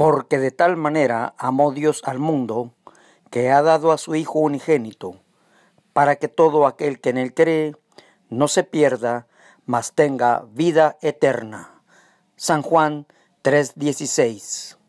Porque de tal manera amó Dios al mundo, que ha dado a su Hijo unigénito, para que todo aquel que en él cree no se pierda, mas tenga vida eterna. San Juan 3:16